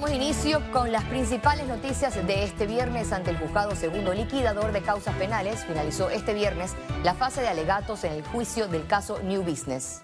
Damos inicio con las principales noticias de este viernes ante el juzgado segundo liquidador de causas penales. Finalizó este viernes la fase de alegatos en el juicio del caso New Business.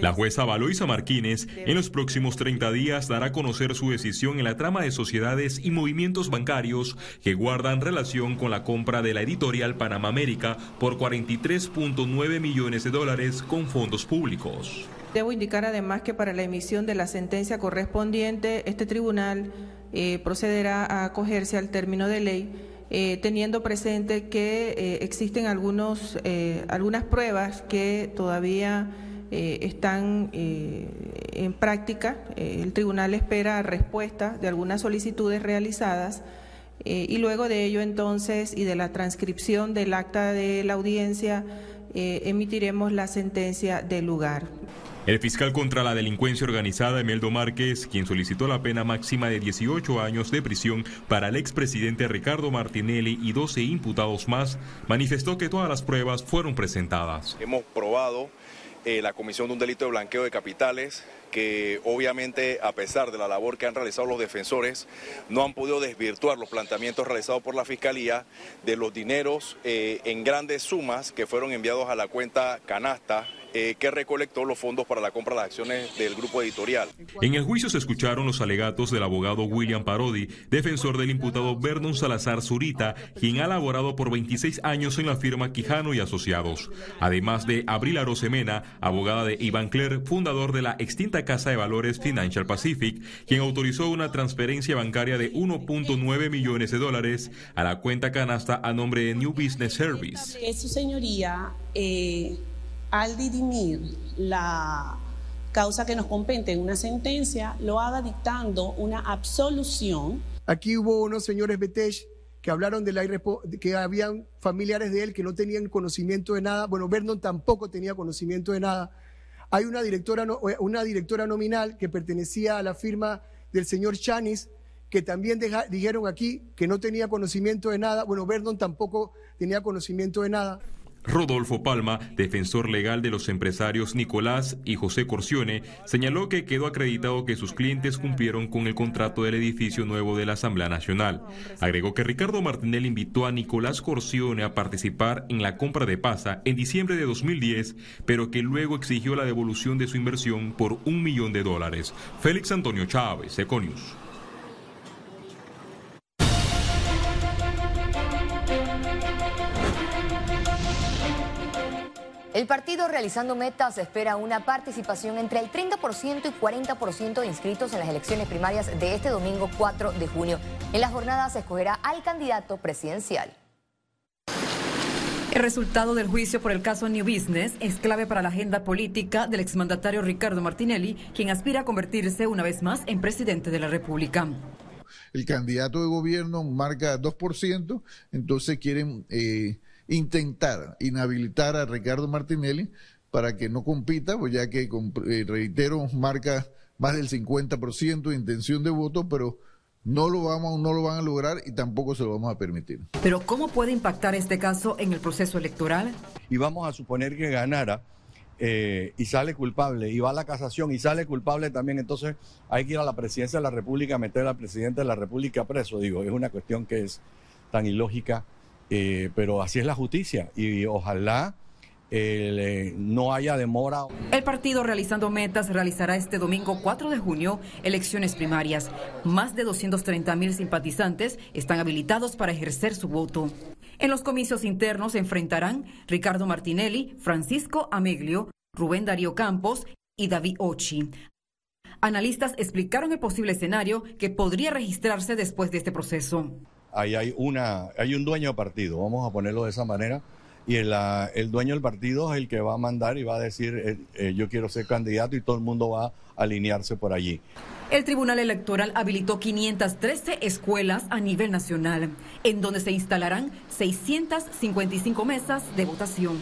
La jueza Valoisa Martínez en los próximos 30 días dará a conocer su decisión en la trama de sociedades y movimientos bancarios que guardan relación con la compra de la editorial Panamá América por 43.9 millones de dólares con fondos públicos. Debo indicar además que para la emisión de la sentencia correspondiente, este tribunal eh, procederá a acogerse al término de ley, eh, teniendo presente que eh, existen algunos, algunas pruebas que todavía están en práctica. el tribunal espera respuesta de algunas solicitudes realizadas. y luego de ello entonces y de la transcripción del acta de la audiencia emitiremos la sentencia del lugar. El fiscal contra la delincuencia organizada, Emeldo Márquez, quien solicitó la pena máxima de 18 años de prisión para el expresidente Ricardo Martinelli y 12 imputados más, manifestó que todas las pruebas fueron presentadas. Hemos probado eh, la comisión de un delito de blanqueo de capitales, que obviamente a pesar de la labor que han realizado los defensores, no han podido desvirtuar los planteamientos realizados por la Fiscalía de los dineros eh, en grandes sumas que fueron enviados a la cuenta canasta eh, que recolectó los fondos para la compra de las acciones del grupo editorial. En el juicio se escucharon los alegatos del abogado William Parodi, defensor del imputado Vernon Salazar Zurita, quien ha laborado por 26 años en la firma Quijano y Asociados, además de Abril Arosemena, abogada de Iván Cler, fundador de la extinta Casa de Valores Financial Pacific, quien autorizó una transferencia bancaria de 1.9 millones de dólares a la cuenta canasta a nombre de New Business Service. su señoría eh, al dirimir la causa que nos compete en una sentencia, lo haga dictando una absolución. Aquí hubo unos señores Betech que hablaron de la que habían familiares de él que no tenían conocimiento de nada. Bueno, Vernon tampoco tenía conocimiento de nada. Hay una directora, una directora nominal que pertenecía a la firma del señor Chanis, que también dijeron aquí que no tenía conocimiento de nada. Bueno, Vernon tampoco tenía conocimiento de nada. Rodolfo Palma, defensor legal de los empresarios Nicolás y José Corcione, señaló que quedó acreditado que sus clientes cumplieron con el contrato del edificio nuevo de la Asamblea Nacional. Agregó que Ricardo Martinelli invitó a Nicolás Corcione a participar en la compra de Pasa en diciembre de 2010, pero que luego exigió la devolución de su inversión por un millón de dólares. Félix Antonio Chávez, Econius. El partido realizando metas espera una participación entre el 30% y 40% de inscritos en las elecciones primarias de este domingo 4 de junio. En la jornada se escogerá al candidato presidencial. El resultado del juicio por el caso New Business es clave para la agenda política del exmandatario Ricardo Martinelli, quien aspira a convertirse una vez más en presidente de la República. El candidato de gobierno marca 2%, entonces quieren eh, intentar inhabilitar a Ricardo Martinelli para que no compita, pues ya que, eh, reitero, marca más del 50% de intención de voto, pero no lo vamos, no lo van a lograr y tampoco se lo vamos a permitir. Pero ¿cómo puede impactar este caso en el proceso electoral? Y vamos a suponer que ganara eh, y sale culpable y va a la casación y sale culpable también, entonces hay que ir a la presidencia de la República a meter al presidente de la República preso. Digo, es una cuestión que es tan ilógica eh, pero así es la justicia y ojalá eh, no haya demora. El partido realizando metas realizará este domingo 4 de junio elecciones primarias. Más de 230 mil simpatizantes están habilitados para ejercer su voto. En los comicios internos se enfrentarán Ricardo Martinelli, Francisco Ameglio, Rubén Darío Campos y David Ochi. Analistas explicaron el posible escenario que podría registrarse después de este proceso ahí hay, una, hay un dueño de partido, vamos a ponerlo de esa manera, y el, el dueño del partido es el que va a mandar y va a decir, eh, eh, yo quiero ser candidato y todo el mundo va a alinearse por allí. El Tribunal Electoral habilitó 513 escuelas a nivel nacional, en donde se instalarán 655 mesas de votación.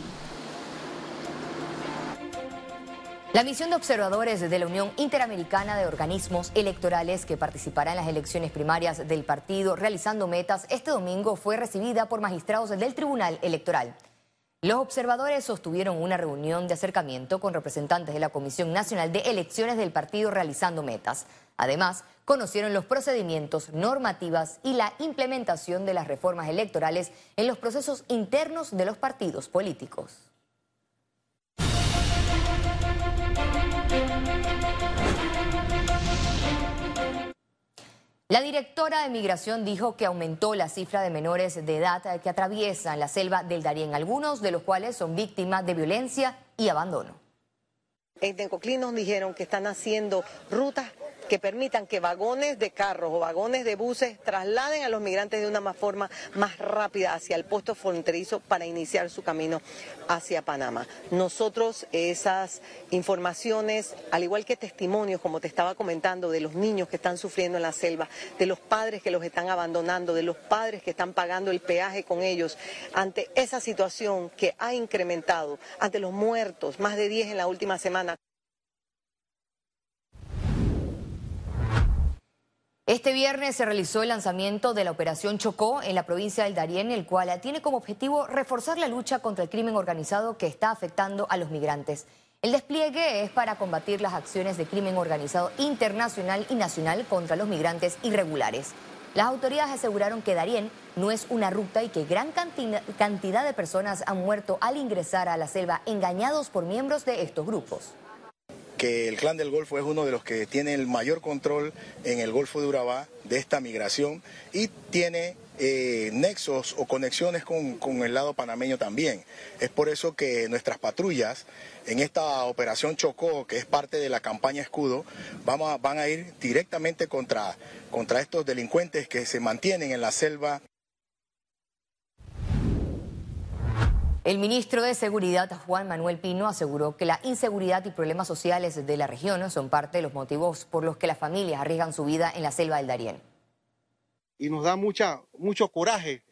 La misión de observadores de la Unión Interamericana de Organismos Electorales que participará en las elecciones primarias del partido realizando metas este domingo fue recibida por magistrados del Tribunal Electoral. Los observadores sostuvieron una reunión de acercamiento con representantes de la Comisión Nacional de Elecciones del partido realizando metas. Además, conocieron los procedimientos, normativas y la implementación de las reformas electorales en los procesos internos de los partidos políticos. La directora de Migración dijo que aumentó la cifra de menores de edad que atraviesan la selva del Darién, algunos de los cuales son víctimas de violencia y abandono. En Tencoclí nos dijeron que están haciendo rutas que permitan que vagones de carros o vagones de buses trasladen a los migrantes de una forma más rápida hacia el puesto fronterizo para iniciar su camino hacia Panamá. Nosotros esas informaciones, al igual que testimonios, como te estaba comentando, de los niños que están sufriendo en la selva, de los padres que los están abandonando, de los padres que están pagando el peaje con ellos, ante esa situación que ha incrementado, ante los muertos, más de 10 en la última semana. Este viernes se realizó el lanzamiento de la Operación Chocó en la provincia del Darién, el cual tiene como objetivo reforzar la lucha contra el crimen organizado que está afectando a los migrantes. El despliegue es para combatir las acciones de crimen organizado internacional y nacional contra los migrantes irregulares. Las autoridades aseguraron que Darién no es una ruta y que gran cantidad de personas han muerto al ingresar a la selva engañados por miembros de estos grupos que el Clan del Golfo es uno de los que tiene el mayor control en el Golfo de Urabá de esta migración y tiene eh, nexos o conexiones con, con, el lado panameño también. Es por eso que nuestras patrullas en esta operación Chocó, que es parte de la campaña Escudo, vamos van a ir directamente contra, contra estos delincuentes que se mantienen en la selva El ministro de Seguridad, Juan Manuel Pino, aseguró que la inseguridad y problemas sociales de la región son parte de los motivos por los que las familias arriesgan su vida en la selva del Darién. Y nos da mucha, mucho coraje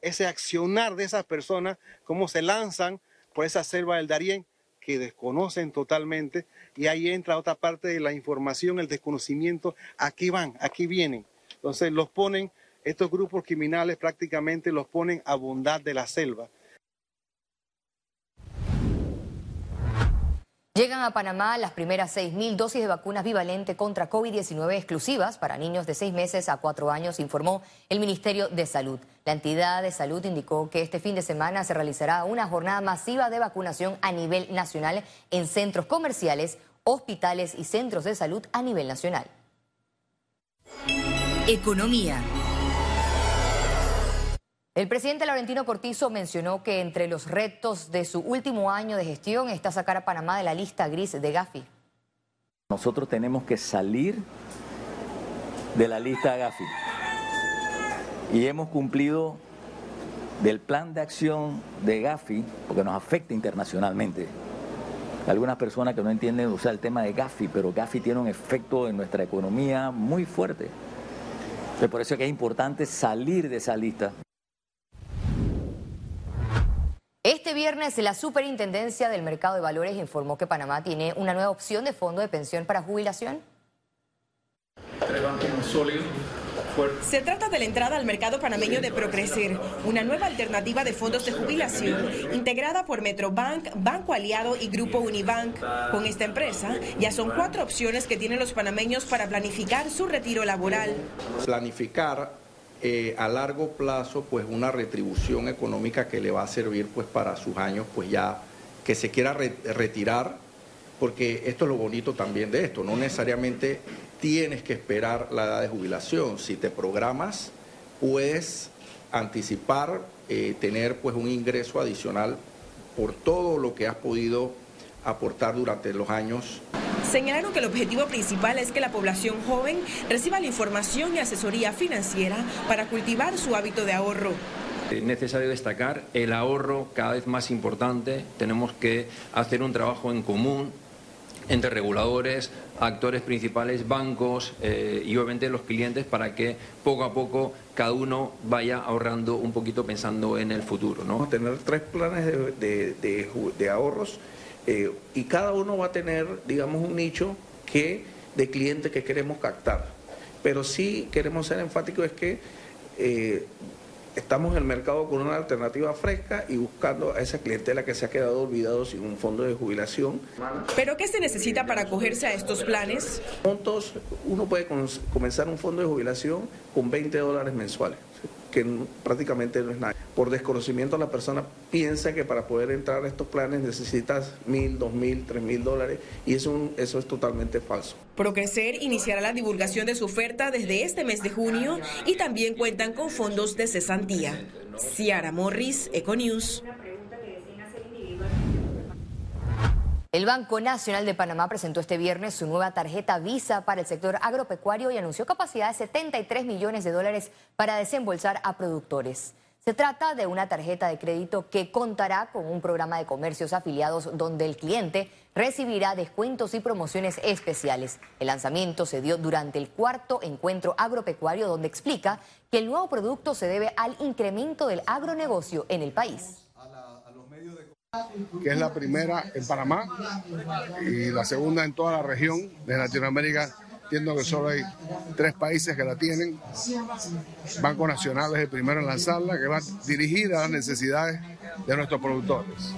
ese accionar de esas personas, cómo se lanzan por esa selva del Darién que desconocen totalmente. Y ahí entra otra parte de la información, el desconocimiento. Aquí van, aquí vienen. Entonces los ponen, estos grupos criminales prácticamente los ponen a bondad de la selva Llegan a Panamá las primeras 6.000 dosis de vacunas bivalente contra COVID-19 exclusivas para niños de 6 meses a 4 años, informó el Ministerio de Salud. La entidad de salud indicó que este fin de semana se realizará una jornada masiva de vacunación a nivel nacional en centros comerciales, hospitales y centros de salud a nivel nacional. Economía. El presidente Laurentino Cortizo mencionó que entre los retos de su último año de gestión está sacar a Panamá de la lista gris de Gafi. Nosotros tenemos que salir de la lista Gafi y hemos cumplido del plan de acción de Gafi, porque nos afecta internacionalmente. Algunas personas que no entienden usar el tema de Gafi, pero Gafi tiene un efecto en nuestra economía muy fuerte. por eso es que es importante salir de esa lista. Este viernes la Superintendencia del Mercado de Valores informó que Panamá tiene una nueva opción de fondo de pensión para jubilación. Se trata de la entrada al mercado panameño de Procrecer, una nueva alternativa de fondos de jubilación integrada por Metrobank, Banco Aliado y Grupo Unibank. Con esta empresa ya son cuatro opciones que tienen los panameños para planificar su retiro laboral. Planificar eh, a largo plazo pues una retribución económica que le va a servir pues para sus años pues ya que se quiera retirar porque esto es lo bonito también de esto no necesariamente tienes que esperar la edad de jubilación. Si te programas puedes anticipar eh, tener pues un ingreso adicional por todo lo que has podido aportar durante los años Señalaron que el objetivo principal es que la población joven reciba la información y asesoría financiera para cultivar su hábito de ahorro. Es necesario destacar el ahorro cada vez más importante. Tenemos que hacer un trabajo en común entre reguladores, actores principales, bancos eh, y obviamente los clientes para que poco a poco cada uno vaya ahorrando un poquito pensando en el futuro. ¿no? Tener tres planes de, de ahorros eh, y cada uno va a tener, digamos, un nicho que, de clientes que queremos captar. Pero sí queremos ser enfáticos es que eh, estamos en el mercado con una alternativa fresca y buscando a esa clientela que se ha quedado olvidado sin un fondo de jubilación. ¿Pero qué se necesita para acogerse a estos planes? Montos, uno puede comenzar un fondo de jubilación con 20 dólares mensuales que prácticamente no es nada. Por desconocimiento la persona piensa que para poder entrar a estos planes necesitas mil, dos mil, tres mil dólares y eso, es totalmente falso. Procrecer iniciará la divulgación de su oferta desde este mes de junio y también cuentan con fondos de cesantía. Ciara Morris, Econews. El Banco Nacional de Panamá presentó este viernes su nueva tarjeta Visa para el sector agropecuario y anunció capacidad de 73 millones de dólares para desembolsar a productores. Se trata de una tarjeta de crédito que contará con un programa de comercios afiliados donde el cliente recibirá descuentos y promociones especiales. El lanzamiento se dio durante el cuarto encuentro agropecuario donde explica que el nuevo producto se debe al incremento del agronegocio en el país que es la primera en Panamá y la segunda en toda la región de Latinoamérica. Entiendo que solo hay tres países que la tienen. Banco Nacional es el primero en lanzarla, que va dirigida a las necesidades de nuestros productores.